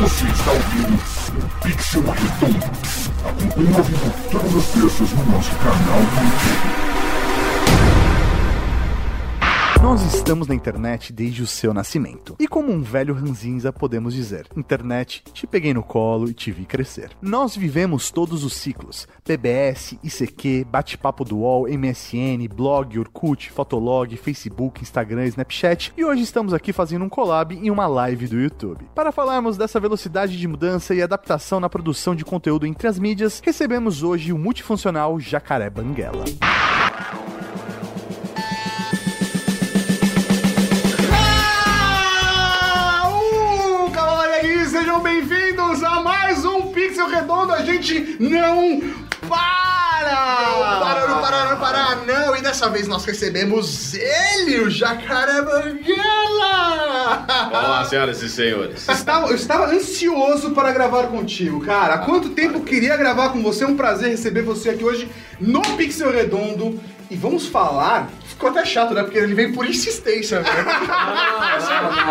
Você está ouvindo o Pixel Redondo. Acompanhe ao vivo todas as terças no nosso canal do YouTube. Nós estamos na internet desde o seu nascimento. E como um velho ranzinza podemos dizer: internet, te peguei no colo e te vi crescer. Nós vivemos todos os ciclos: BBS, ICQ, bate-papo do UOL, MSN, blog, Orkut, Fotolog, Facebook, Instagram, Snapchat e hoje estamos aqui fazendo um collab em uma live do YouTube. Para falarmos dessa velocidade de mudança e adaptação na produção de conteúdo entre as mídias, recebemos hoje o multifuncional Jacaré Banguela. Pixel Redondo. A gente não para! Não para, não para, não para, não! E dessa vez nós recebemos ele, o Jacaré Banguela! Olá, senhoras e senhores. Eu estava, eu estava ansioso para gravar contigo, cara. Há quanto tempo eu queria gravar com você? É um prazer receber você aqui hoje no Pixel Redondo. E vamos falar. Ficou até chato, né? Porque ele veio por insistência, velho.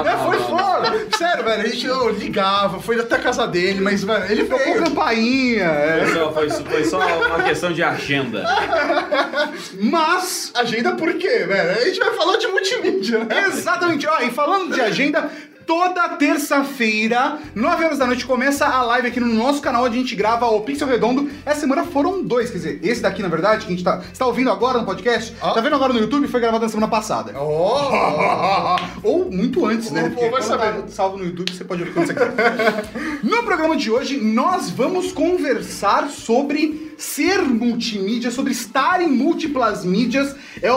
É, foi fora! Sério, velho, a gente eu ligava, foi até a casa dele, mas, velho, ele veio. campainha. é. Foi só, foi, foi só uma questão de agenda. Mas Agenda por quê, velho? A gente vai falar de multimídia, né? Exatamente, ó, e falando de agenda, toda terça-feira, 9 horas da noite, começa a live aqui no nosso canal, onde a gente grava o Pixel Redondo. Essa semana foram dois, quer dizer, esse daqui, na verdade, que a gente tá, tá ouvindo agora no podcast, Ó. tá vendo agora no YouTube, foi gravado na semana passada. Oh! Ou muito antes, né? Porque vai quando saber. tá salvo no YouTube, você pode ouvir quando você quiser. no programa de hoje, nós vamos conversar sobre ser multimídia, sobre estar em múltiplas mídias. É,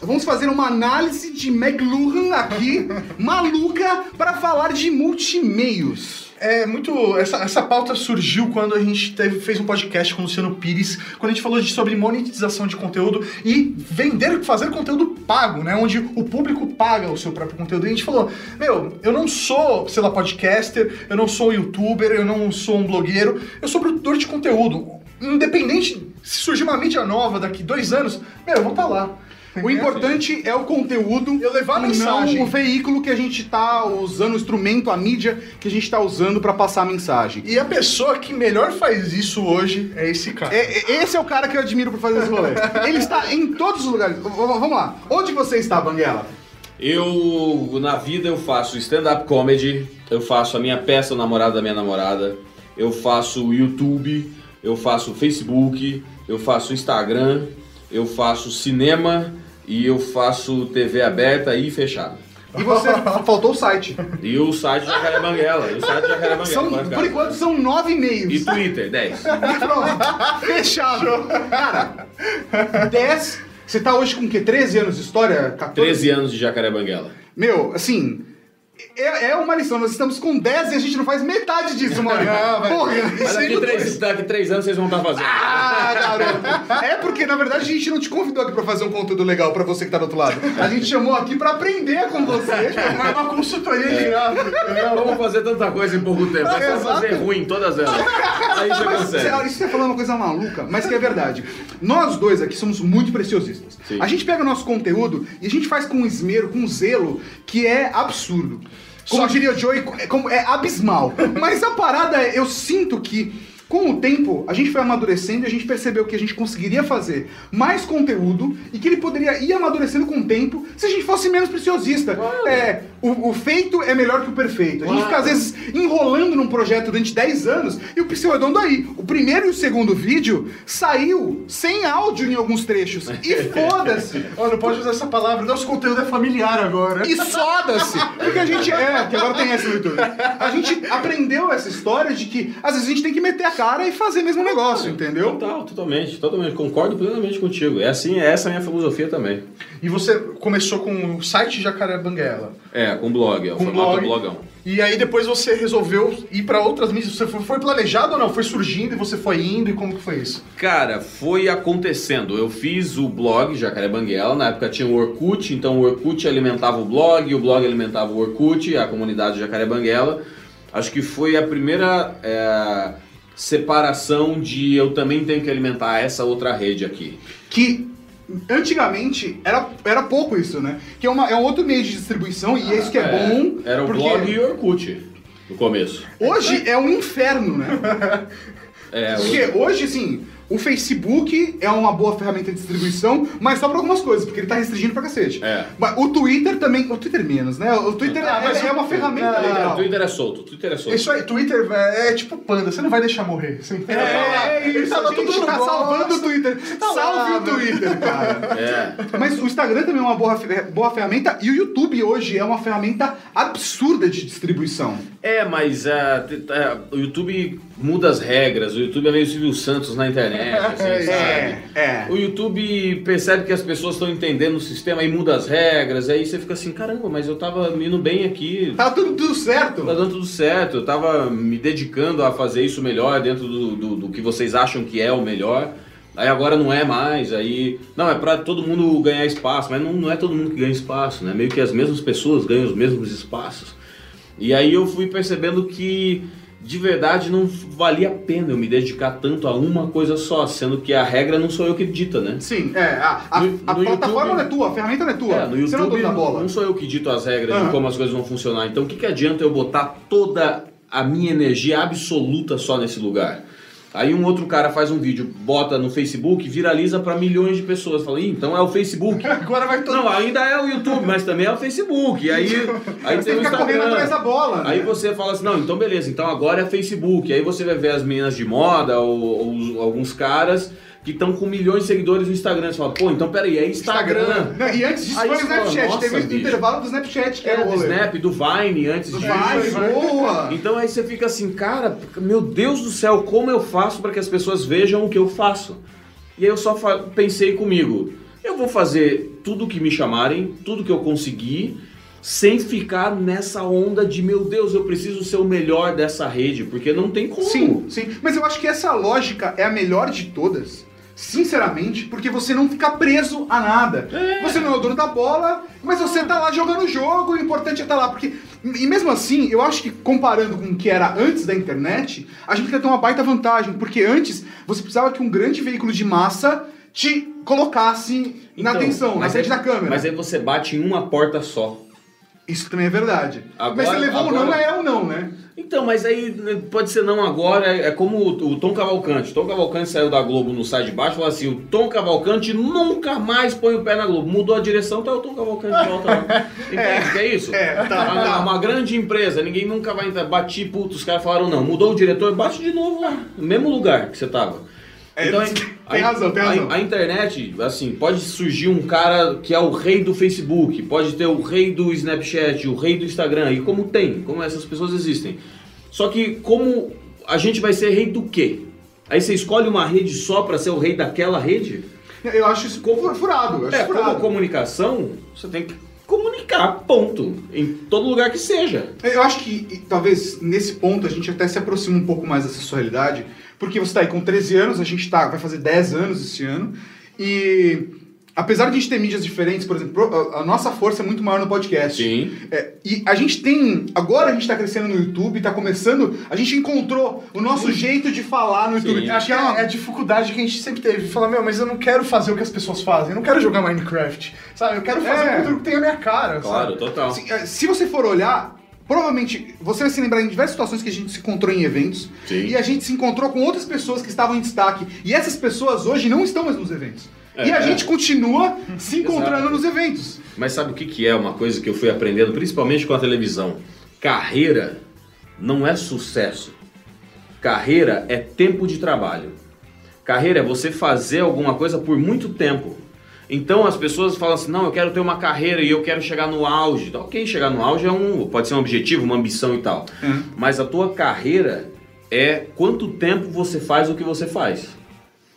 vamos fazer uma análise de McLuhan aqui, maluca, para falar de multimeios. É muito. Essa, essa pauta surgiu quando a gente teve, fez um podcast com o Luciano Pires, quando a gente falou de, sobre monetização de conteúdo e vender, fazer conteúdo pago, né? Onde o público paga o seu próprio conteúdo. E a gente falou: Meu, eu não sou, sei lá, podcaster, eu não sou youtuber, eu não sou um blogueiro, eu sou produtor de conteúdo. Independente, se surgir uma mídia nova daqui dois anos, meu, eu vou estar lá. O importante é o conteúdo, Eu levar a mensagem. não o veículo que a gente tá usando, o instrumento, a mídia que a gente tá usando para passar a mensagem. E a pessoa que melhor faz isso hoje é esse cara. É, é- esse é o cara que eu admiro por fazer esse rolê. Ele está em todos os lugares. Vamos lá. Onde você está, Banguela? Eu, na vida, eu faço stand-up comedy, eu faço a minha peça, o namorado da minha namorada, eu faço YouTube, eu faço Facebook, eu faço Instagram, eu faço cinema e eu faço TV aberta e fechada. E você faltou o site. E o site Jacaré Banguela, e o site Jacaré Banguela. São, por enquanto são nove e-mails. E Twitter, 10. Pronto. Fechado. Cara, 10. Você tá hoje com o quê? 13 anos de história? 14? 13 anos de Jacaré Banguela. Meu, assim. É, é uma lição, nós estamos com 10 e a gente não faz metade disso, Maurício. Não. Porra, Mas daqui não- três, daqui três anos vocês vão estar fazendo. Ah, garoto. É porque, na verdade, a gente não te convidou aqui pra fazer um conteúdo legal pra você que tá do outro lado. A gente chamou aqui pra aprender com você. É uma consultoria de gráfico, entendeu? Vamos fazer tanta coisa em pouco tempo. É só Exato. fazer ruim todas elas. Aí já Mas consegue. isso você tá falando uma coisa maluca, mas que é verdade. Nós dois aqui somos muito preciosistas. Sim. A gente pega o nosso conteúdo e a gente faz com esmero, com zelo, que é absurdo. Como Só- diria o Joey, é, como- é abismal. Mas a parada é, eu sinto que com o tempo, a gente foi amadurecendo e a gente percebeu que a gente conseguiria fazer mais conteúdo e que ele poderia ir amadurecendo com o tempo se a gente fosse menos preciosista. É, o, o feito é melhor que o perfeito. A gente Claro. fica, às vezes, enrolando num projeto durante 10 anos e o Pixel Redondo aí. O primeiro e o segundo vídeo saiu sem áudio em alguns trechos. E foda-se! Ó, não pode usar essa palavra. Nosso conteúdo é familiar agora. E soda-se! Porque a gente. É, que agora tem essa no YouTube. A gente aprendeu essa história de que às vezes a gente tem que meter a cara e fazer mesmo negócio, entendeu? Total, totalmente, totalmente. Concordo plenamente contigo. É assim, essa é a minha filosofia também. E você começou com o site Jacaré Banguela. É, com blog, é o Com formato blog. blogão. E aí depois você resolveu ir pra outras mídias. Você foi, foi planejado ou não? Foi surgindo e você foi indo e como que foi isso? Cara, foi acontecendo. Eu fiz o blog Jacaré Banguela, na época tinha o Orkut, então o Orkut alimentava o blog, o blog alimentava o Orkut, a comunidade Jacaré Banguela. Acho que foi a primeira é, separação de eu também tenho que alimentar essa outra rede aqui. Que antigamente era, era pouco isso, né? Que é, uma, é um outro meio de distribuição e é isso que é bom. Era o porque- blog e o Orkut. no começo. Hoje é um inferno, né? É, Porque hoje, assim, o Facebook é uma boa ferramenta de distribuição, mas só pra algumas coisas, porque ele tá restringindo pra cacete. É. Mas o Twitter também. O Twitter menos, né? O Twitter Ah, é, mas é o- uma ferramenta o legal. Twitter é solto, o Twitter é solto. Isso aí, Twitter é, é tipo panda, você não vai deixar morrer. Você entendeu? É, Ele isso, tá a lá, todo gente mundo tá salvando o Twitter. tá lá, Salve o. Twitter, cara. É. Mas o Instagram também é uma boa, boa ferramenta e o YouTube hoje é uma ferramenta absurda de distribuição. É, mas te- tá, o YouTube muda as regras, o YouTube é meio Silvio Santos na internet, assim, sabe? É, é. O YouTube percebe que as pessoas estão entendendo o sistema e muda as regras, aí você fica assim, caramba, mas eu tava indo bem aqui, Tá tudo, tudo certo. tá dando tudo certo, eu tava me dedicando a fazer isso melhor dentro do, do, do que vocês acham que é o melhor. Aí agora não é mais, aí. Não, é pra todo mundo ganhar espaço, mas não, não é todo mundo que ganha espaço, né? Meio que as mesmas pessoas ganham os mesmos espaços. E aí eu fui percebendo que de verdade não valia a pena eu me dedicar tanto a uma coisa só, sendo que a regra não sou eu que dita, né? Sim, é. A, a, No- a no plataforma YouTube- não é tua, a ferramenta não é tua. É, no Você não é YouTube dono da bola. não sou eu que dito as regras Aham. de como as coisas vão funcionar. Então o que, que adianta eu botar toda a minha energia absoluta só nesse lugar? Aí um outro cara faz um vídeo, bota no Facebook, viraliza para milhões de pessoas. Fala, então é o Facebook. Agora vai todo Não, ainda é o YouTube, mas também é o Facebook. E aí, aí Você tem o fica correndo atrás da Instagram. bola. Aí né? você fala assim, não, então beleza, então agora é Facebook. Aí você vai ver as meninas de moda ou, ou alguns caras que estão com milhões de seguidores no Instagram. Você fala, pô, então peraí, é Instagram. Não, e antes disso Aí foi o fala, Snapchat. nossa, Teve o bicho. intervalo do Snapchat, que É, era o do rolê. Snap, do Vine antes disso. Vai, boa! Então aí você fica assim, cara, meu Deus do céu, como eu faço para que as pessoas vejam o que eu faço? E aí eu só pensei comigo, eu vou fazer tudo que me chamarem, tudo que eu conseguir, sem ficar nessa onda de, meu Deus, eu preciso ser o melhor dessa rede, porque não tem como. Sim, sim. Mas eu acho que essa lógica é a melhor de todas. Sinceramente, porque você não fica preso a nada. Você não é o dono da bola, mas você tá lá jogando o jogo, o importante é estar lá. Porque, e mesmo assim, eu acho que comparando com o que era antes da internet, a gente ter uma baita vantagem. Porque antes, você precisava que um grande veículo de massa te colocasse na Então, atenção, na frente aí- da câmera. Mas aí você bate em uma porta só. Isso também é verdade. Agora- mas você levou o não, agora- é o não? Então, mas aí né, pode ser não agora, é é como o, o Tom Cavalcante. Tom Cavalcante saiu da Globo no site de baixo e falou assim: o Tom Cavalcante nunca mais põe o pé na Globo. Mudou a direção, tá o Tom Cavalcante volta lá. Entende que é isso? É, tá, uma, tá. uma grande empresa, ninguém nunca vai entrar. Bati, puto, os caras falaram não. Mudou o diretor, bate de novo lá, no mesmo lugar que você tava. É, Então, tem razão, tem a- razão. A, internet, assim, pode surgir um cara que é o rei do Facebook, pode ter o rei do Snapchat, o rei do Instagram, e como tem, como essas pessoas existem. Só que como a gente vai ser rei do quê? Aí você escolhe uma rede só pra ser o rei daquela rede? Eu acho isso furado. Eu acho É, como furado. comunicação, você tem que comunicar, ponto. Em todo lugar que seja. Eu acho que e, talvez nesse ponto a gente até se aproxima um pouco mais dessa sua realidade, porque você tá aí com 13 anos, a gente tá, vai fazer 10 anos esse ano, e apesar de a gente ter mídias diferentes, por exemplo, a, nossa força é muito maior no podcast. Sim. É, e a gente tem. Agora a gente tá crescendo no YouTube, tá começando. A gente encontrou o nosso jeito de falar no YouTube. Sim. Acho que é, é a dificuldade que a gente sempre teve. Falar, meu, mas eu não quero fazer o que as pessoas fazem. Eu não quero jogar Minecraft. Sabe? Eu quero fazer É. conteúdo que tem a minha cara. Claro, sabe? total. Assim, é, se você for olhar, provavelmente você vai se lembrar em diversas situações que a gente se encontrou em eventos Sim. e a gente se encontrou com outras pessoas que estavam em destaque. E essas pessoas hoje não estão mais nos eventos. É, e a é. gente continua se encontrando Exato. nos eventos. Mas sabe o que, que é uma coisa que eu fui aprendendo, principalmente com a televisão? Carreira não é sucesso. Carreira é tempo de trabalho. Carreira é você fazer alguma coisa por muito tempo. Então as pessoas falam assim, não, eu quero ter uma carreira e eu quero chegar no auge. Tá, Ok, chegar no auge é um, pode ser um objetivo, uma ambição e tal. Mas a tua carreira é quanto tempo você faz o que você faz.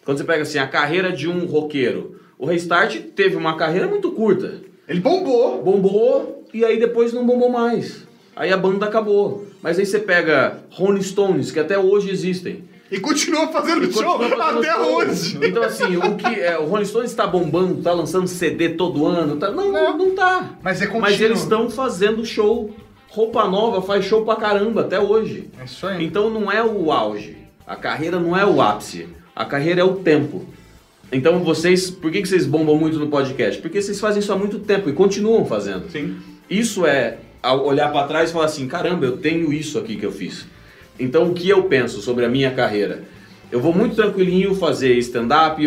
Quando você pega assim, a carreira de um roqueiro. O Restart teve uma carreira muito curta Ele bombou. bombou e aí depois não bombou mais. Aí a banda acabou. Mas aí você pega Rolling Stones, que até hoje existem. E continua fazendo E show continua fazendo até show. hoje. Então assim, o que é, o Rolling Stones está bombando, tá lançando CD todo ano, tá? Não, não, não tá. Mas é. Mas eles estão fazendo show. Roupa Nova faz show pra caramba até hoje. É isso aí. Então não é o auge. A carreira não é o ápice. A carreira é o tempo. Então vocês, por que, que vocês bombam muito no podcast? Porque vocês fazem isso há muito tempo e continuam fazendo. Sim. Isso é olhar pra trás e falar assim, caramba, eu tenho isso aqui que eu fiz. Então o que eu penso sobre a minha carreira? Eu vou muito tranquilinho fazer stand-up.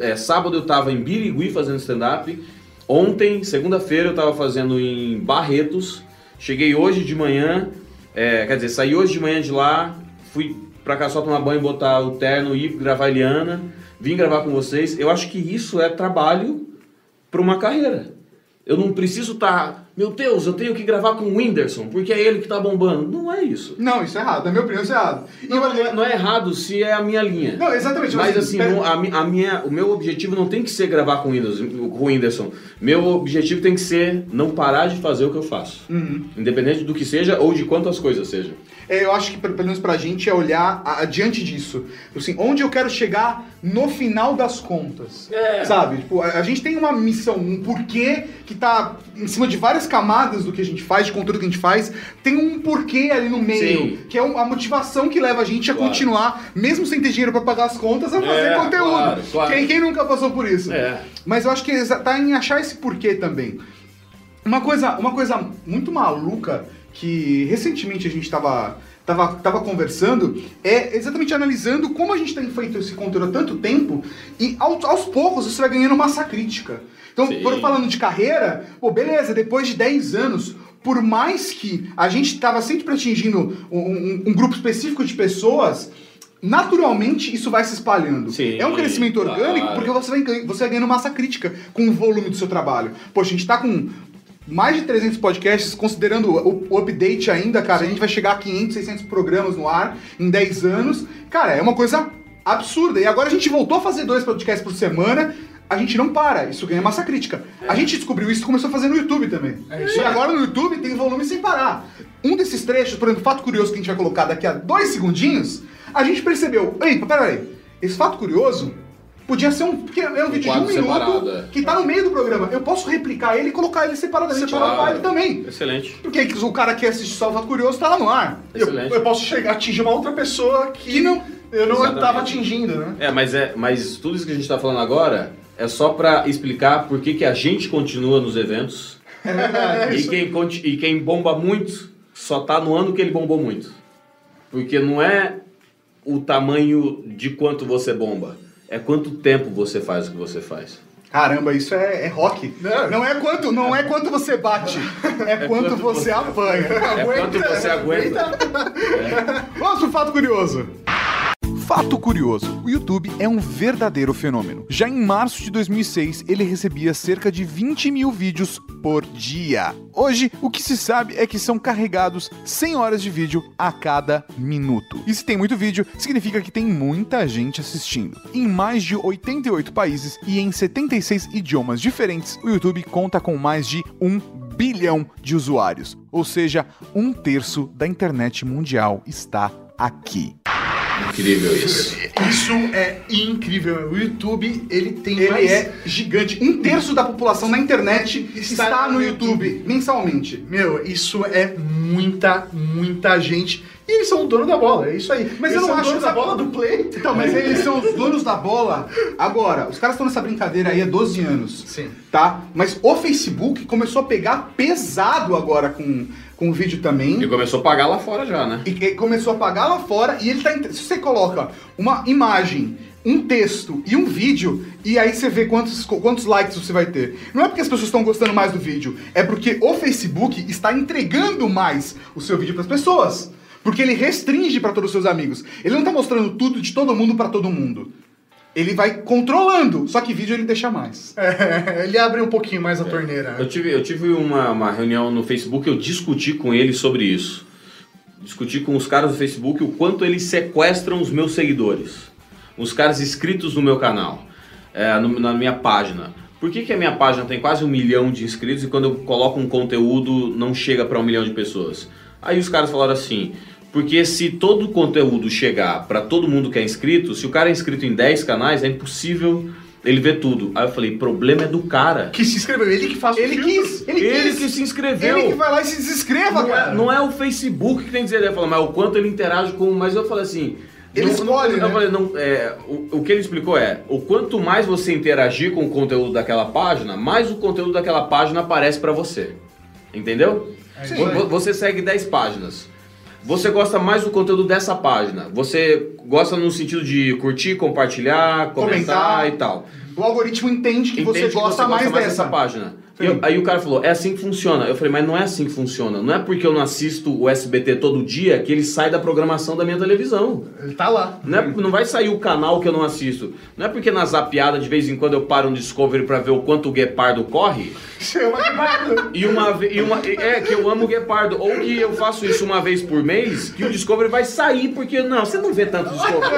é, sábado eu tava em Birigui fazendo stand-up. Ontem, segunda-feira, eu tava fazendo em Barretos. Cheguei hoje de manhã, é, quer dizer, saí hoje de manhã de lá, fui pra cá só tomar banho, botar o terno ir gravar a Eliana. Vim gravar com vocês. Eu acho que isso é trabalho para uma carreira. Eu não preciso estar, meu Deus, eu tenho que gravar com o Whindersson, porque é ele que tá bombando. Não é isso. Não, isso é errado. Na minha opinião, isso é errado. Não, eu- não é, não é errado se é a minha linha. Não, exatamente. Mas assim, não- a, a minha, o meu objetivo não tem que ser gravar com o Whindersson. com o Whindersson. Meu objetivo tem que ser não parar de fazer o que eu faço. Uhum. Independente do que seja ou de quantas coisas sejam. É, eu acho que pelo menos pra gente é olhar adiante disso. Assim, onde eu quero chegar no final das contas. É. Sabe? Tipo, a, a gente tem uma missão, um porquê que tá em cima de várias camadas do que a gente faz, de conteúdo que a gente faz. Tem um porquê ali no meio, Sim. que é a motivação que leva a gente a Claro. continuar, mesmo sem ter dinheiro pra pagar as contas, a fazer É, conteúdo. claro, claro. Quem, quem nunca passou por isso? É. Mas eu acho que tá em achar esse porquê também. Uma coisa, uma coisa muito maluca que recentemente a gente tava, tava, tava conversando é exatamente analisando como a gente tem feito esse conteúdo há tanto tempo e aos, aos poucos isso vai ganhando massa crítica. Então, Sim. por falando de carreira, pô, beleza, depois de 10 anos, por mais que a gente tava sempre atingindo um, um- um grupo específico de pessoas, naturalmente isso vai se espalhando. Sim, é um crescimento claro. orgânico porque você vai, você vai ganhando massa crítica com o volume do seu trabalho. Poxa, a gente tá com mais de 300 podcasts, considerando o, o update ainda, cara, a gente vai chegar a 500, 600 programas no ar em 10 anos. Cara, é uma coisa absurda. E agora a gente voltou a fazer dois podcasts por semana. A gente não para, isso ganha massa crítica. A gente descobriu isso e começou a fazer no YouTube também. e agora no YouTube tem volume sem parar. Um desses trechos, por exemplo, fato curioso que a gente vai colocar daqui a dois segundinhos, a gente percebeu, ei, peraí, esse fato curioso podia ser um, porque é um vídeo de um quadro minuto separado, é. que tá no meio do programa. Eu posso replicar ele e colocar ele separadamente Separado. no ele também. Excelente. Porque o cara que assiste só o fato curioso tá lá no ar. Eu, Excelente. eu posso chegar, atingir uma outra pessoa que, Que não- eu não Exatamente. estava atingindo, né? É, mas é, mas tudo isso que a gente tá falando agora é só pra explicar por que, que a gente continua nos eventos. É. E quem, e quem bomba muito só tá no ano que ele bombou muito. Porque não é o tamanho de quanto você bomba, é quanto tempo você faz o que você faz. Caramba, isso é, é rock. Não. Não é quanto, não é quanto você bate, é, quanto, quanto você você- apanha. É quanto você aguenta. Vamos pro fato curioso. Fato curioso: o YouTube é um verdadeiro fenômeno. Já em março de 2006, ele recebia cerca de 20 mil vídeos por dia. Hoje, o que se sabe é que são carregados 100 horas de vídeo a cada minuto. E se tem muito vídeo, significa que tem muita gente assistindo. Em mais de 88 países e em 76 idiomas diferentes, o YouTube conta com mais de 1 bilhão de usuários. Ou seja, um terço da internet mundial está aqui. Incrível isso. Isso é incrível. O YouTube, ele tem Ele mais... é gigante. Um terço da população na internet está, Está no no YouTube, mensalmente. Meu, isso é muita, muita gente. E eles são o dono da bola, é isso aí. Mas eles eu não são acho dono essa da bola bola- do play. Então, mas eles são os donos da bola. Agora, os caras estão nessa brincadeira aí há 12 anos. Sim. Tá? Mas o Facebook começou a pegar pesado agora com, com o vídeo também. E começou a pagar lá fora já, né? E que começou a pagar lá fora e ele tá. Se você coloca uma imagem, um texto e um vídeo, e aí você vê quantos, quantos likes você vai ter. Não é porque as pessoas estão gostando mais do vídeo, é porque o Facebook está entregando mais o seu vídeo para as pessoas. Porque ele restringe para todos os seus amigos. Ele não tá mostrando tudo de todo mundo para todo mundo. Ele vai controlando, só que vídeo ele deixa mais. É, ele abre um pouquinho mais a torneira. né? Eu tive, eu tive uma, uma reunião no Facebook, eu discuti com eles sobre isso. Discuti com os caras do Facebook o quanto eles sequestram os meus seguidores. Os caras inscritos no meu canal, é, no- na minha página. Por que, que a minha página tem quase um milhão de inscritos e quando eu coloco um conteúdo não chega para um milhão de pessoas? Aí os caras falaram assim, porque se todo o conteúdo chegar para todo mundo que é inscrito, se o cara é inscrito em 10 canais, é impossível ele ver tudo. Aí eu falei, problema é do cara. Que se inscreveu, ele que faz o Ele quis, ele, Ele quis. que se inscreveu. Ele que vai lá e se desinscreva, Não cara. é, não é o Facebook que tem que dizer, ele falou, mas o quanto ele interage com. Mas eu falei assim. Ele não- escolhe, não, né? eu falei, não, é, o, o que ele explicou é: o quanto mais você interagir com o conteúdo daquela página, mais o conteúdo daquela página aparece pra você. Entendeu? Vo- Você segue 10 páginas. Você gosta mais do conteúdo dessa página. Você gosta no sentido de curtir, compartilhar, comentar, Comentar. e tal. O algoritmo entende que Entende você gosta mais dessa. página. Eu- aí o cara falou, é assim que funciona. Eu falei, mas não é assim que funciona. Não é porque eu não assisto o SBT todo dia que ele sai da programação da minha televisão. Ele tá lá. Não, é- não vai sair o canal que eu não assisto. Não é porque na zapiada de vez em quando eu paro um Discovery pra ver o quanto o Guepardo corre. Chama de bardo. E uma. E uma, é, que eu amo o Guepardo. Ou que eu faço isso uma vez por mês, que o Discovery vai sair, porque. Não, você não vê tanto Discovery.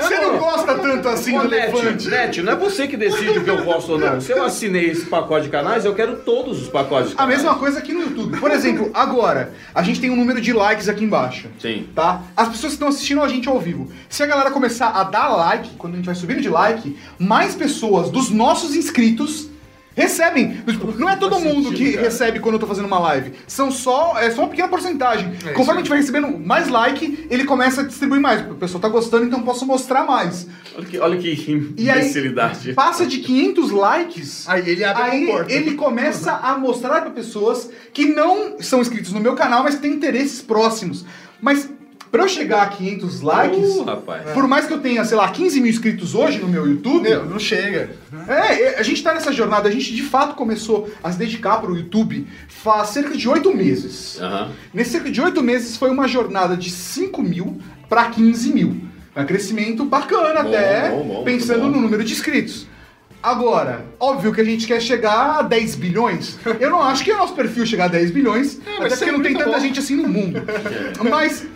Você não gosta tanto assim Ô, do Net, elefante. Net, não é você que decide o que eu gosto ou não. Se eu assinei esse pacote de canais, eu quero todos os pacotes A mesma coisa aqui no YouTube. Por exemplo, agora, a gente tem um número de likes aqui embaixo. Sim. Tá? As pessoas que estão assistindo a gente ao vivo. Se a galera começar a dar like, quando a gente vai subindo de like, mais pessoas dos nossos inscritos recebem. Tipo, Não é todo Faz mundo sentido, que cara. recebe quando eu tô fazendo uma live. São só, é só uma pequena porcentagem. isso Conforme a aí. gente vai recebendo mais like, ele começa a distribuir mais. O pessoal tá gostando, então eu posso mostrar mais. Olha que, olha que E aí, imbecilidade. passa de 500 likes. Aí ele abre Aí a porta. ele começa a mostrar para pessoas que não são inscritos no meu canal, mas que têm interesses próximos. Mas pra eu chegar a 500 likes, Uh, rapaz. por mais que eu tenha, sei lá, 15 mil inscritos hoje no meu YouTube, Meu, não chega. é, é, a gente tá nessa jornada, a gente de fato começou a se dedicar pro YouTube faz cerca de 8 meses. Aham. Nesse cerca de 8 meses foi uma jornada de 5 mil para 15 mil. É um crescimento bacana Bom, até, bom, bom, pensando no número de inscritos. Agora, óbvio que a gente quer chegar a 10 bilhões. Eu não acho que é nosso perfil chegar a 10 bilhões, mas até porque não tem tanta bom. gente assim no mundo. Mas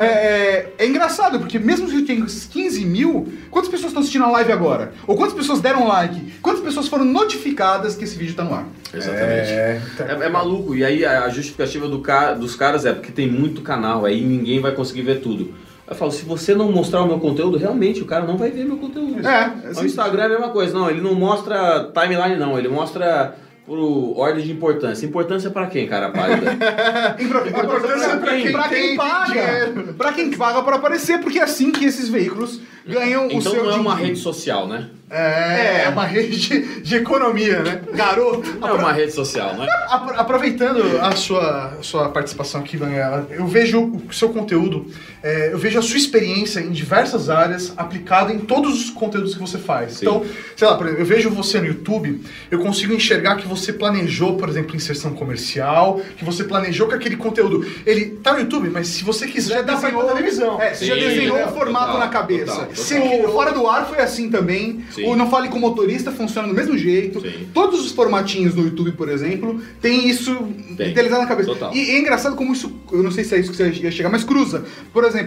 é, é- é engraçado, porque mesmo que eu tenha esses 15 mil, quantas pessoas estão assistindo a live agora? Ou quantas pessoas deram like? Quantas pessoas foram notificadas que esse vídeo tá no ar? Exatamente. É. É, é maluco. E aí a a justificativa do ca- dos caras é porque tem muito canal, aí ninguém vai conseguir ver tudo. Eu falo, se você não mostrar o meu conteúdo, realmente o cara não vai ver meu conteúdo. É, O Instagram é a mesma coisa. Não, ele não mostra timeline, não. Ele mostra por ordem de importância. Importância pra quem, cara pálida? Impro- importância pra quem, quem pra quem tem paga. dinheiro. Pra quem paga pra aparecer, porque é assim que esses veículos ganham o então seu não é uma din-din. rede social, né? É, é uma rede de, de economia, né? Garoto. Não é uma rede social, né? Apro- Aproveitando a sua, sua participação aqui, Vanella, eu vejo o seu conteúdo, é, eu vejo a sua experiência em diversas áreas aplicada em todos os conteúdos que você faz. Sim. Então, sei lá, por exemplo, eu vejo você no YouTube, eu consigo enxergar que você planejou, por exemplo, inserção comercial, que você planejou que aquele conteúdo, ele tá no YouTube, mas se você quiser, dá pra ir pra televisão. É, você já desenhou é, o formato total, na cabeça. total, total. Fora do ar foi assim também. Sim. O Não Fale com Motorista funciona do mesmo jeito. Sim. Todos os formatinhos no YouTube, por exemplo, tem isso Tem. idealizado na cabeça. Total. E é engraçado como isso, eu não sei se é isso que você ia chegar, mas cruza. Por exemplo,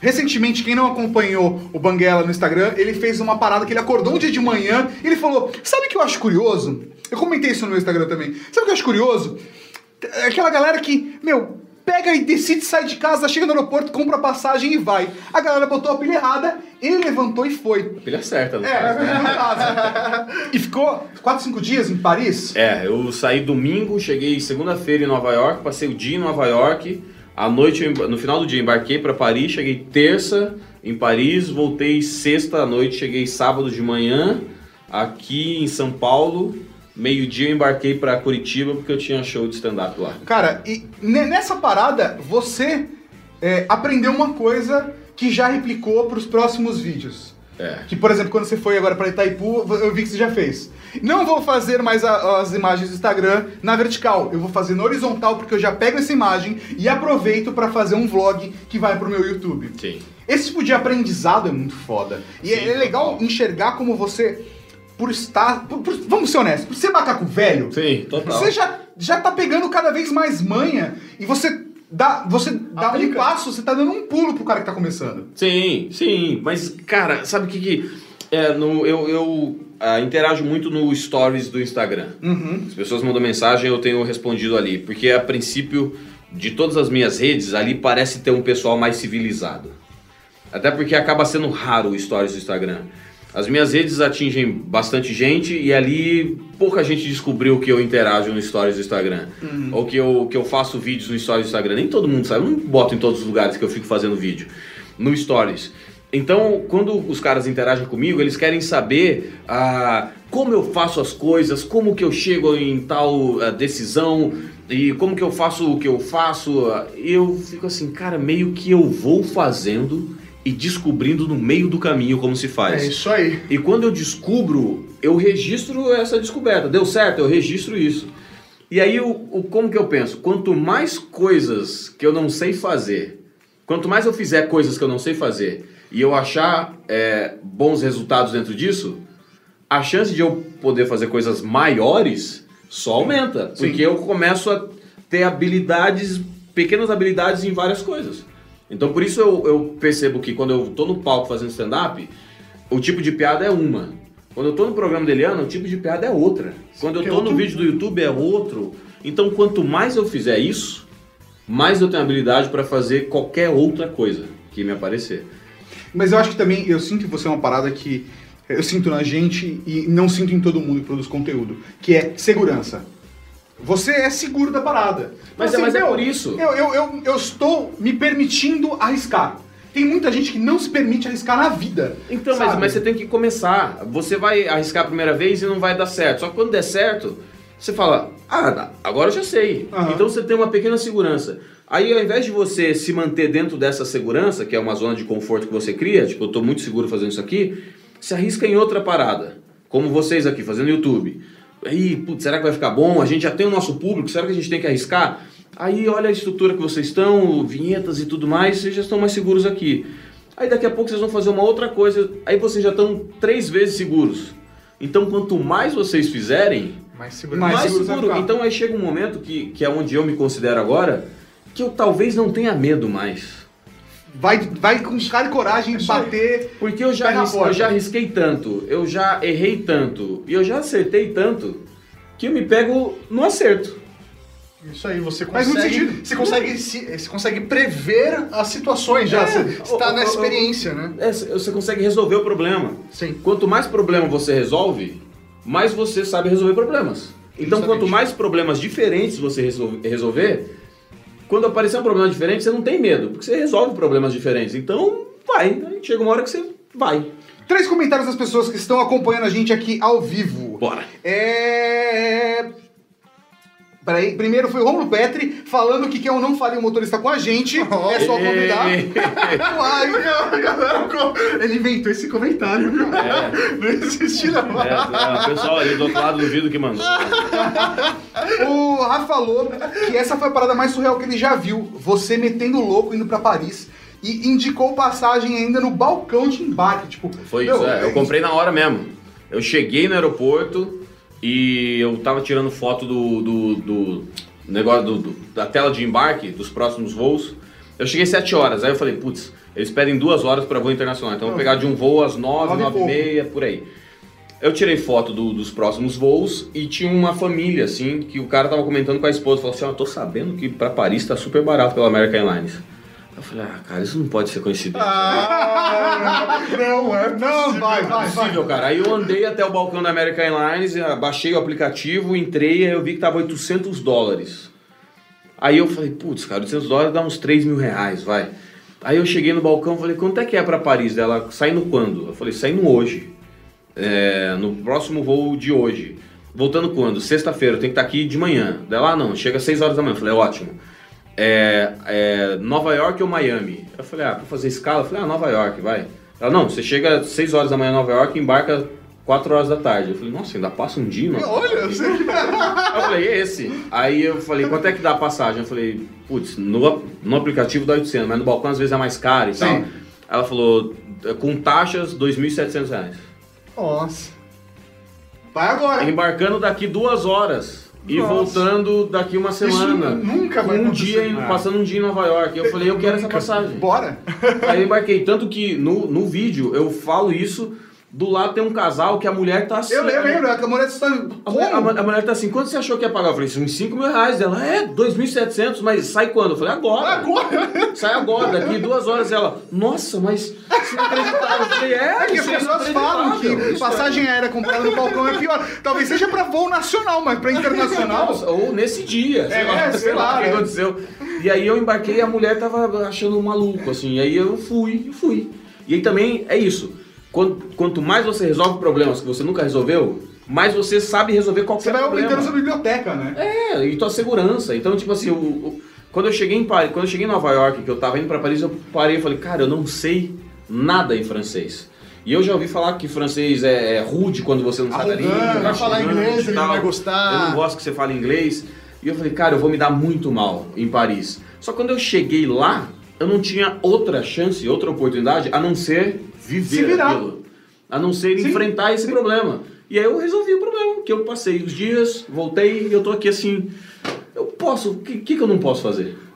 recentemente, quem não acompanhou o Banguela no Instagram, ele fez uma parada que ele acordou um dia de manhã e ele falou: Sabe o que eu acho curioso? Eu comentei isso no meu Instagram também. Sabe o que eu acho curioso? É Aquela galera que, meu, pega e decide sair de casa, chega no aeroporto, compra passagem e vai. A galera botou a pilha errada, ele levantou e foi. Pilha certa, no É, né? E ficou 4, 5 dias em Paris? É, eu saí domingo, cheguei segunda-feira em Nova York, passei o dia em Nova York. À noite, no final do dia, embarquei para Paris, cheguei terça em Paris, voltei sexta à noite, cheguei sábado de manhã aqui em São Paulo. Meio-dia embarquei para Curitiba porque eu tinha show de stand-up lá. Cara, e ne- nessa parada, você é, aprendeu uma coisa que já replicou para os próximos vídeos. É. Que, por exemplo, quando você foi agora para Itaipu, eu vi que você já fez. Não vou fazer mais a- as imagens do Instagram na vertical, eu vou fazer na horizontal porque eu já pego essa imagem e aproveito para fazer um vlog que vai pro meu YouTube. Sim. Esse tipo de aprendizado é muito foda. E Sim, é, é legal enxergar como você, por estar. por- por- vamos ser honestos, por ser macaco velho, Sim, total. você já, já tá pegando cada vez mais manha e você dá, você dá um Aplica. passo, você tá dando um pulo pro cara que tá começando. Sim, sim, mas cara, sabe o que que é, no, eu, eu ah, interajo muito no stories do Instagram. As pessoas mandam mensagem, eu tenho respondido ali, porque a princípio de todas as minhas redes ali parece ter um pessoal mais civilizado. Até porque acaba sendo raro o stories do Instagram. As minhas redes atingem bastante gente e ali pouca gente descobriu que eu interajo no stories do Instagram. Ou que eu, que eu faço vídeos no stories do Instagram. Nem todo mundo sabe, eu não boto em todos os lugares que eu fico fazendo vídeo. No stories. Então, quando os caras interagem comigo, eles querem saber ah, como eu faço as coisas, como que eu chego em tal ah, decisão e como que eu faço o que eu faço. E eu fico assim, cara, meio que eu vou fazendo e descobrindo no meio do caminho como se faz. É isso aí. E quando eu descubro, eu registro essa descoberta. Deu certo, eu registro isso. E aí, o, o- como que eu penso? Quanto mais coisas que eu não sei fazer, quanto mais eu fizer coisas que eu não sei fazer e eu achar é, bons resultados dentro disso, a chance de eu poder fazer coisas maiores só aumenta. Porque eu começo a ter habilidades, pequenas habilidades em várias coisas. Então por isso eu, eu percebo que quando eu tô no palco fazendo stand-up, o tipo de piada é uma. Quando eu tô no programa Eliana, o tipo de piada é outra. Quando eu é tô no vídeo do YouTube é outro. Então quanto mais eu fizer isso, mais eu tenho habilidade para fazer qualquer outra coisa que me aparecer. Mas eu acho que também, eu sinto que você é uma parada que eu sinto na gente e não sinto em todo mundo que produz conteúdo, que é segurança. Você é seguro da parada. Mas é- mas é por isso. Eu, eu, eu, eu estou me permitindo arriscar. Tem muita gente que não se permite arriscar na vida. Então, mas, sabe? mas você tem que começar. Você vai arriscar a primeira vez e não vai dar certo. Só que quando der certo, você fala, ah, agora eu já sei. Aham. Então você tem uma pequena segurança. Aí ao invés de você se manter dentro dessa segurança, que é uma zona de conforto que você cria, tipo, eu tô muito seguro fazendo isso aqui, se arrisca em outra parada. Como vocês aqui, fazendo YouTube. Aí, putz, será que vai ficar bom? A gente já tem o nosso público, será que a gente tem que arriscar? Aí olha a estrutura que vocês estão, vinhetas e tudo mais, vocês já estão mais seguros aqui. Aí daqui a pouco vocês vão fazer uma outra coisa, aí vocês já estão três vezes seguros. Então quanto mais vocês fizerem, Mais seguro. Mais mais, seguro. ficar. Então aí chega um momento que, que é onde eu me considero agora, que eu talvez não tenha medo mais. Vai, vai com cara e coragem bater. Porque eu já, porta. eu já arrisquei tanto, eu já errei tanto, e eu já acertei tanto, que eu me pego no acerto. Isso aí, você Faz muito consegue. sentido. Você consegue, se- você consegue prever as situações já. É, Você está na experiência, né? É, você consegue resolver o problema. Sim. Quanto mais problema você resolve, mais você sabe resolver problemas. Então, Justamente. quanto mais problemas diferentes você resol- resolver, quando aparecer um problema diferente, você não tem medo, porque você resolve problemas diferentes. Então, vai. Chega uma hora que você vai. Três comentários das pessoas que estão acompanhando a gente aqui ao vivo. Bora. É. Peraí, primeiro foi o Romulo Petri falando que quem eu não faria o motorista com a gente. É só convidar. Uai, Ele inventou esse comentário, viu? Não existe, não. É, pessoal ali do outro lado do vidro que mandou. O Rafa falou que essa foi a parada mais surreal que ele já viu. Você metendo louco indo pra Paris. E indicou passagem ainda no balcão de embarque. Tipo, Foi meu, isso, é. Eu comprei na hora mesmo. Eu cheguei no aeroporto e eu tava tirando foto do, do, do negócio do- do- da tela de embarque dos próximos voos. Eu cheguei 7 horas, aí eu falei, putz, eles pedem duas horas para voo internacional, então eu vou pegar de um voo às 9, Nove e 9 e meia, por aí. Eu tirei foto do- dos próximos voos e tinha uma família, assim, que o cara tava comentando com a esposa. Falou assim: Ó, eu tô sabendo que pra Paris tá super barato pela American Airlines. Eu falei: Ah, cara, isso não pode ser coincidência. Ah, não, é Não, vai, vai, vai. Possível, cara. Aí eu andei até o balcão da American Airlines, eh, baixei o aplicativo, entrei, aí eu vi que tava 800 dólares. Aí eu falei, putz, cara, 800 dólares dá uns 3 mil reais, vai. Aí eu cheguei no balcão e falei, quanto é que é pra Paris? Dela, saindo quando? Eu falei, saindo hoje. É, no próximo voo de hoje. Voltando quando? Sexta-feira, eu tenho que estar aqui de manhã. Dela, ah, não, chega às 6 horas da manhã. Eu falei, ótimo. É, é, Nova York ou Miami? Eu falei, ah, pra fazer escala? Eu falei, ah, Nova York, vai. Ela, não, você chega às 6 horas da manhã em Nova York e embarca 4 horas da tarde. Eu falei, nossa, ainda passa um dia, mano. Olha, eu falei, é esse. Aí eu falei, quanto é que dá a passagem? Eu falei, putz, no, no aplicativo dá 800, mas no balcão às vezes é mais caro e tal. Sim. Ela falou, com taxas, 2.700 reais. Nossa. Vai agora. Embarcando daqui duas horas e Nossa. voltando daqui uma semana. nunca vai um acontecer. dia, em- passando um dia em Nova York. Eu falei, eu quero essa passagem. Bora. Aí eu embarquei. Tanto que no, no vídeo eu falo isso, do lado tem um casal que a mulher tá assim. Eu lembro, lembro. A mulher está. A mulher, a mulher tá assim, quanto você achou que ia pagar? Eu falei, uns 5 mil reais. Ela, é, 2.700, mas sai quando? Eu falei, agora. Agora? Sai agora, daqui duas horas. Ela, nossa, mas você não acreditava. Eu falei, é, É que as é pessoas falam que Isso é- passagem aérea comprada no balcão é pior. Talvez seja pra voo nacional, mas pra internacional. Ou nesse dia, sei É, lá, sei sei lá o que aconteceu. E aí eu embarquei e a mulher tava achando maluco, assim. E aí eu fui, e fui. E aí também é isso. Quanto, quanto mais você resolve problemas que você nunca resolveu, mais você sabe resolver qualquer Você vai problema. aumentando sua biblioteca, né? É, e tua segurança. Então, tipo assim, o, o- quando eu cheguei em Paris, quando eu cheguei em Nova York, que eu tava indo pra Paris, eu parei e falei, cara, eu não sei nada em francês. E eu já ouvi falar que francês é, é rude quando você não sabe a língua. vai falar arrogante inglês, ele não vai gostar. Eu não gosto que você fale inglês. E eu falei, cara, eu vou me dar muito mal em Paris. Só que quando eu cheguei lá, eu não tinha outra chance, outra oportunidade, a não ser viver Se virar. aquilo. A não ser Sim, enfrentar esse sim. problema. E aí eu resolvi o problema, que eu passei os dias, voltei e eu tô aqui assim. Eu posso, o que, que que eu não posso fazer?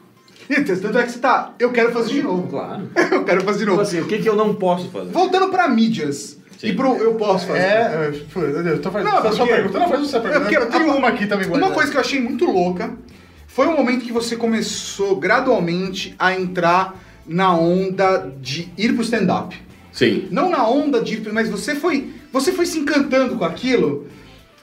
E tanto é que você tá. Eu quero fazer de novo. Claro. Eu quero fazer de novo. assim, o que, que eu não posso fazer? Voltando pra mídias. Sim. E pro eu posso fazer. É, eu tô fazendo Não, porque- pergunta. Não, faz sua pergunta. eu tenho uma aqui também Uma coisa que eu achei muito louca foi o momento que você começou gradualmente a entrar na onda de ir pro stand-up. Sim. Não na onda de, mas você foi, você foi se encantando com aquilo.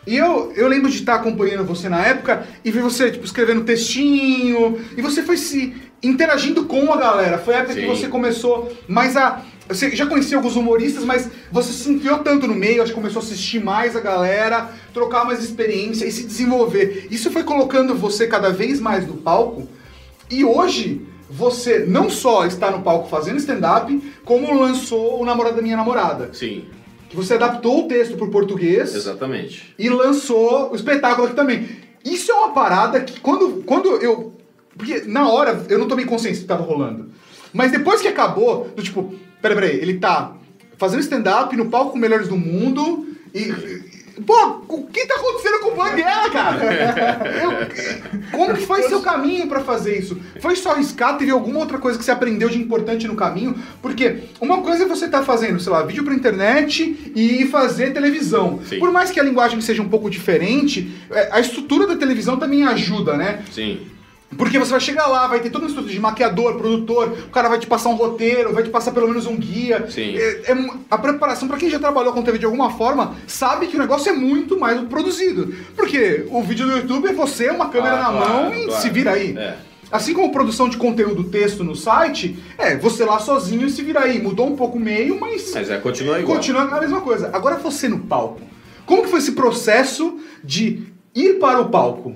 E eu, eu lembro de estar acompanhando você na época e ver você tipo escrevendo textinho e você foi se interagindo com a galera. Foi a época que Sim. você começou mais a você já conhecia alguns humoristas, mas você se enfiou tanto no meio, acho que começou a assistir mais a galera, trocar mais experiência e se desenvolver. Isso foi colocando você cada vez mais no palco. E hoje você não só está no palco fazendo stand-up, como lançou o Namorado da Minha Namorada. Sim, Que você adaptou o texto para o português exatamente. e lançou o espetáculo aqui também. Isso é uma parada que quando, quando eu. Porque na hora eu não tomei consciência do que tava rolando. Mas depois que acabou, do tipo, peraí, peraí, ele tá fazendo stand-up no palco com melhores do mundo e. Pô, o que tá acontecendo com o Banguela, cara? Eu- como que foi seu caminho pra fazer isso? Foi só arriscar? Teve alguma outra coisa que você aprendeu de importante no caminho? Porque uma coisa é você tá fazendo, sei lá, vídeo pra internet e fazer televisão. Sim. Por mais que a linguagem seja um pouco diferente, é, a estrutura da televisão também ajuda, né? Sim. Porque você vai chegar lá, vai ter todo um estudo de maquiador, produtor, o cara vai te passar um roteiro, vai te passar pelo menos um guia. Sim. É, é a preparação, pra quem já trabalhou com TV de alguma forma, sabe que o negócio é muito mais produzido. Porque o vídeo do YouTube é você, uma câmera Ah, na claro, mão e claro. se vira aí. É. Assim como produção de conteúdo texto no site, é você lá sozinho e se vira aí. Mudou um pouco o meio, mas Mas é, continua igual. continua a mesma coisa. Agora você no palco. Como que foi esse processo de ir para o palco?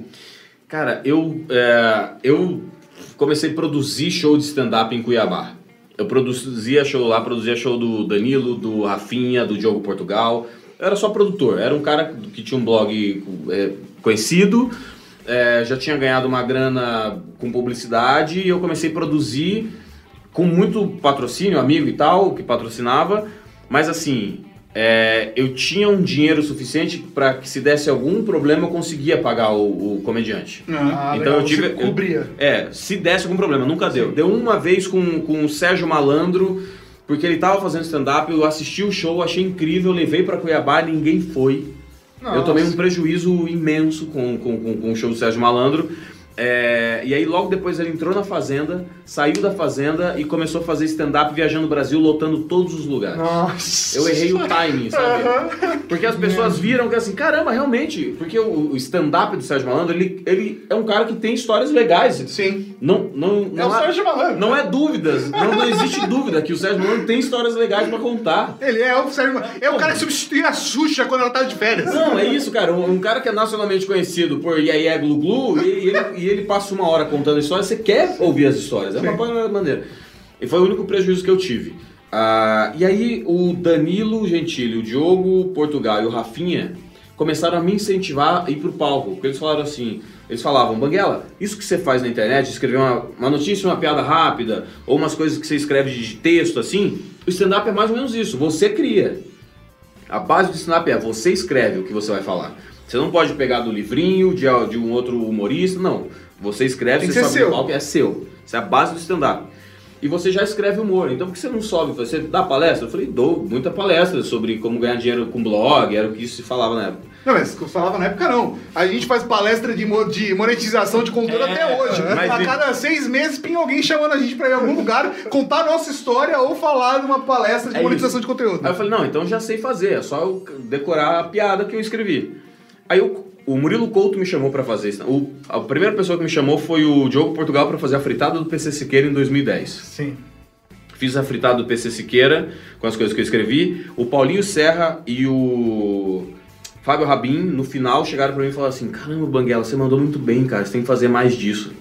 Cara, eu, é, eu comecei a produzir show de stand-up em Cuiabá. Eu produzia show lá, produzia show do Danilo, do Rafinha, do Diogo Portugal. Eu era só produtor, era um cara que tinha um blog é, conhecido, é, já tinha ganhado uma grana com publicidade e eu comecei a produzir com muito patrocínio, amigo e tal, que patrocinava, mas assim, é, eu tinha um dinheiro suficiente para que se desse algum problema eu conseguia pagar o, o comediante. Ah, então legal, eu tive. você cobria. É, se desse algum problema, nunca deu. Deu uma vez com, com o Sérgio Malandro, porque ele tava fazendo stand-up, eu assisti o show, achei incrível, levei para Cuiabá, ninguém foi. Eu tomei um prejuízo imenso com, com, com, com o show do Sérgio Malandro. É, e aí logo depois ele entrou na Fazenda, saiu da Fazenda e começou a fazer stand-up viajando o Brasil, lotando todos os lugares. Nossa. Eu errei o timing, sabe? Porque as pessoas viram que assim, caramba, realmente, porque o, o stand-up do Sérgio Malandro, ele, ele é um cara que tem histórias legais. Sim. Não, não, não, É o há- Sérgio Malandro. não é dúvidas, não, não existe dúvida que o Sérgio Malandro tem histórias legais pra contar. Ele é o Sérgio. É o cara que substitui a Xuxa quando ela tá de férias. Não, é isso, cara. Um, um cara que é nacionalmente conhecido por Iaia Glu Glu e, e ele, e ele passa uma hora contando histórias, você quer ouvir as histórias. É uma maneira. E foi o único prejuízo que eu tive. Ah, e aí o Danilo Gentili, o Diogo Portugal e o Rafinha começaram a me incentivar a ir pro palco. Porque eles falaram assim, eles falavam, Banguela, isso que você faz na internet, escrever uma, uma notícia, uma piada rápida, ou umas coisas que você escreve de texto assim, o stand-up é mais ou menos isso, você cria. A base do stand-up é você escreve o que você vai falar. Você não pode pegar do livrinho, de, de um outro humorista, não. Você escreve, Tem que você seu. no palco, é seu. Isso é a base do stand-up. E você já escreve humor. Então por que você não sobe? Você dá palestra? Eu falei, dou muita palestra sobre como ganhar dinheiro com blog, era o que se falava na época. Não, mas que eu falava na época não. A gente faz palestra de, mo- de monetização de conteúdo É, até hoje. mas a cada seis meses tem alguém chamando a gente pra ir em algum lugar, contar a nossa história ou falar de uma palestra de É monetização isso. de conteúdo. Aí eu falei, não, então já sei fazer, é só eu decorar a piada que eu escrevi. Aí o, o Murilo Couto me chamou pra fazer isso. O, a primeira pessoa que me chamou foi o Diogo Portugal pra fazer a fritada do PC Siqueira em 2010. Sim. Fiz a fritada do PC Siqueira, com as coisas que eu escrevi. O Paulinho Serra e o Fábio Rabin, no final, chegaram pra mim e falaram assim: Caramba, Banguela, você mandou muito bem, cara, você tem que fazer mais disso.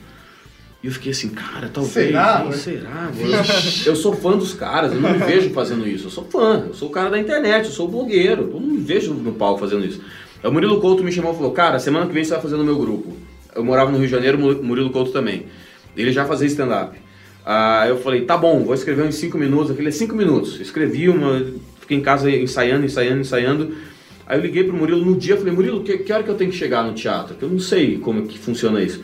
E eu fiquei assim, cara, talvez. Será, né? será? Eu, eu sou fã dos caras, eu não me vejo fazendo isso. Eu sou fã, eu sou o cara da internet, eu sou o blogueiro. Eu não me vejo no palco fazendo isso. Aí o Murilo Couto me chamou e falou: Cara, semana que vem você vai fazer no meu grupo. Eu morava no Rio de Janeiro, Murilo Couto também. Ele já fazia stand-up. Ah, eu falei: Tá bom, vou escrever uns 5 minutos. Aquele é 5 minutos. Escrevi uma. Fiquei em casa ensaiando, ensaiando, ensaiando. Aí eu liguei pro Murilo no dia, falei, Murilo, que, que hora que eu tenho que chegar no teatro? Que eu não sei como que funciona isso.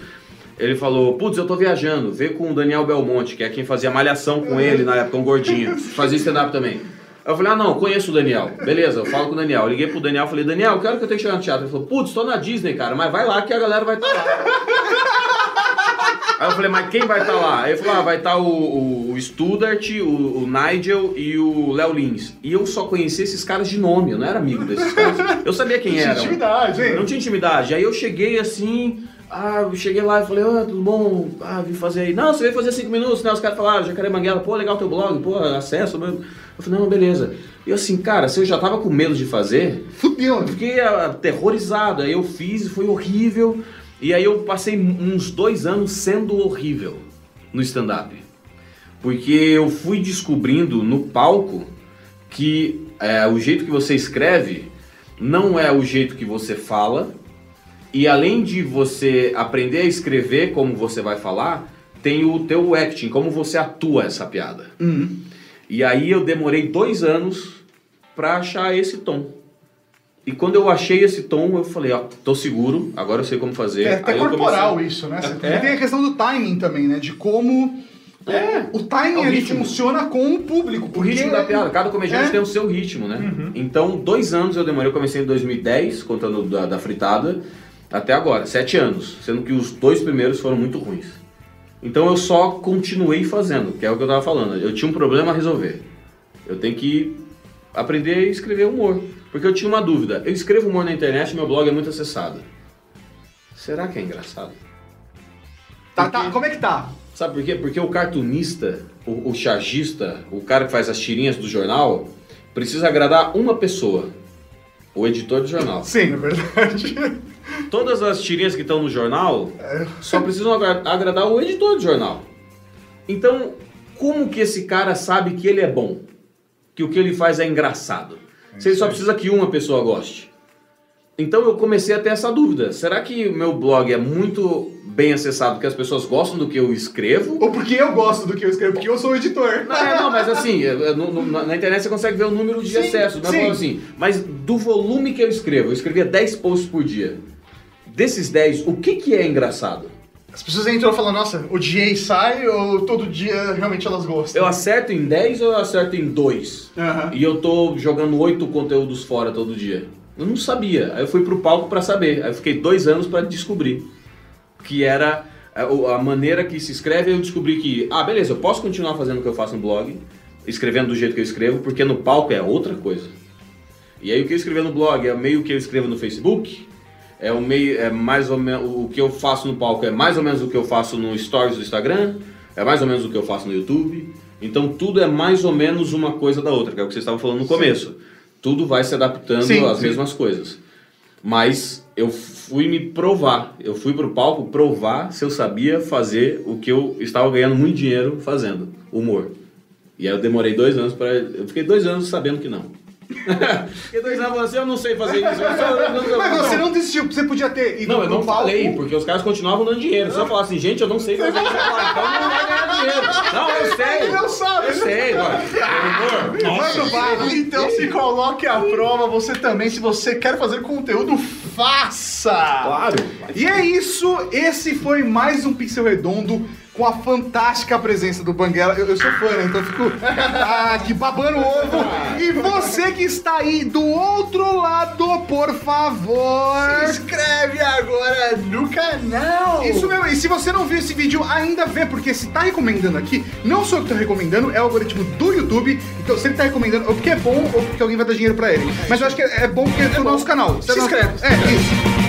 Ele falou, putz, eu tô viajando, vê com o Daniel Belmonte, que é quem fazia malhação com ele na época, um gordinho, fazia stand-up também. Eu falei, ah não, conheço o Daniel. Beleza, eu falo com o Daniel. Eu liguei pro Daniel, falei, Daniel, que hora que eu tenho que chegar no teatro? Ele falou, putz, tô na Disney, cara, mas vai lá que a galera vai estar lá. Aí eu falei, mas quem vai estar lá? Aí ele falou, ah, vai estar o, o, o Studart, o, o Nigel e o Léo Lins. E eu só conhecia esses caras de nome, eu não era amigo desses caras. Eu sabia quem Tinha eram. intimidade, hein? Não tinha intimidade. Aí eu cheguei assim, ah, eu cheguei lá e falei, ah, tudo bom? Ah, vim fazer aí. Não, você veio fazer cinco minutos, né? Os caras falaram, Jacaré Manguela, pô, legal teu blog, pô, acesso. meu. Eu falei, não, beleza. E eu assim, cara, se eu já tava com medo de fazer, Fudeu, eu né? fiquei aterrorizado. Aí eu fiz, foi horrível. E aí eu passei uns dois anos sendo horrível no stand-up. Porque eu fui descobrindo no palco que é, o jeito que você escreve não é o jeito que você fala. E além de você aprender a escrever como você vai falar, tem o teu acting, como você atua essa piada. Uhum. E aí eu demorei dois anos pra achar esse tom. E quando eu achei esse tom, eu falei, ó, tô seguro, agora eu sei como fazer. É até Aí corporal comecei- isso, né? Você É. E tem a questão do timing também, né? De como É. o timing É ele funciona com o público. O ritmo da piada, cada comediante É. tem o seu ritmo, né? Uhum. Então, dois anos eu demorei, eu comecei em 2010, contando da, da fritada, até agora, sete anos, sendo que os dois primeiros foram muito ruins. Então eu só continuei fazendo, que é o que eu tava falando. Eu tinha um problema a resolver. Eu tenho que aprender a escrever humor. Porque eu tinha uma dúvida. Eu escrevo humor na internet e meu blog é muito acessado. Será que é engraçado? Tá, tá, como é que tá? Sabe por quê? Porque o cartunista, o, o chargista, o cara que faz as tirinhas do jornal, precisa agradar uma pessoa. O editor do jornal. Sim. É verdade. Todas as tirinhas que estão no jornal só precisam agra- agradar o editor do jornal. Então, como que esse cara sabe que ele é bom? Que o que ele faz é engraçado? Se ele só precisa que uma pessoa goste. Então eu comecei a ter essa dúvida. Será que o meu blog é muito bem acessado porque as pessoas gostam do que eu escrevo? Ou porque eu gosto do que eu escrevo, porque eu sou o editor. Não, é, não, mas assim, é, é, no- no- na internet você consegue ver o número de Sim, acessos, não é sim. assim. Mas do volume que eu escrevo, eu escrevia 10 posts por dia. Desses 10, o que, que é engraçado? As pessoas entram falando, nossa, odiei e sai, ou todo dia realmente elas gostam? Eu acerto em 10 ou eu acerto em 2? Aham. E eu tô jogando 8 conteúdos fora todo dia. Eu não sabia. Aí eu fui pro palco pra saber. Aí eu fiquei dois anos pra descobrir. Que era a, o- a maneira que se escreve. Eu descobri que, ah, beleza, eu posso continuar fazendo o que eu faço no blog, escrevendo do jeito que eu escrevo, porque no palco é outra coisa. E aí o que eu escrevo no blog é meio que eu escrevo no Facebook. É o meio, é mais ou menos o que eu faço no palco é mais ou menos o que eu faço no Stories do Instagram, é mais ou menos o que eu faço no YouTube. Então tudo é mais ou menos uma coisa da outra, que é o que vocês estavam falando no começo. Tudo vai se adaptando Sim, às sim. mesmas coisas. Mas eu fui me provar, eu fui pro palco provar se eu sabia fazer o que eu estava ganhando muito dinheiro fazendo, humor. E aí eu demorei dois anos para, eu fiquei dois anos sabendo que não. Fiquei dois anos assim, eu não sei fazer isso. eu só- eu não- Mas você não desistiu, você podia ter ido não, eu não palco. falei, porque os caras continuavam dando dinheiro. Se eu falar assim, gente, eu não sei fazer isso, então não vai ganhar dinheiro. Não, eu sei. Ele não sabe. Eu sei, mano. Humor. Vai no bar. Então se coloque à prova você também. Se você quer fazer conteúdo, faça! Claro. E é isso, esse foi mais um Pixel Redondo com a fantástica presença do Banguela. Eu, eu sou fã, né? Então fico ah, aqui babando o ovo. E você que está aí do outro lado, por favor. Se inscreve agora no canal! Isso mesmo, e se você não viu esse vídeo, ainda vê, porque se tá recomendando aqui, não sou eu que tô recomendando, é o algoritmo do YouTube. Então, se ele tá recomendando, ou porque é bom, ou porque alguém vai dar dinheiro pra ele. Mas eu acho que é, é bom porque é do nosso canal. Se inscreve. É, isso.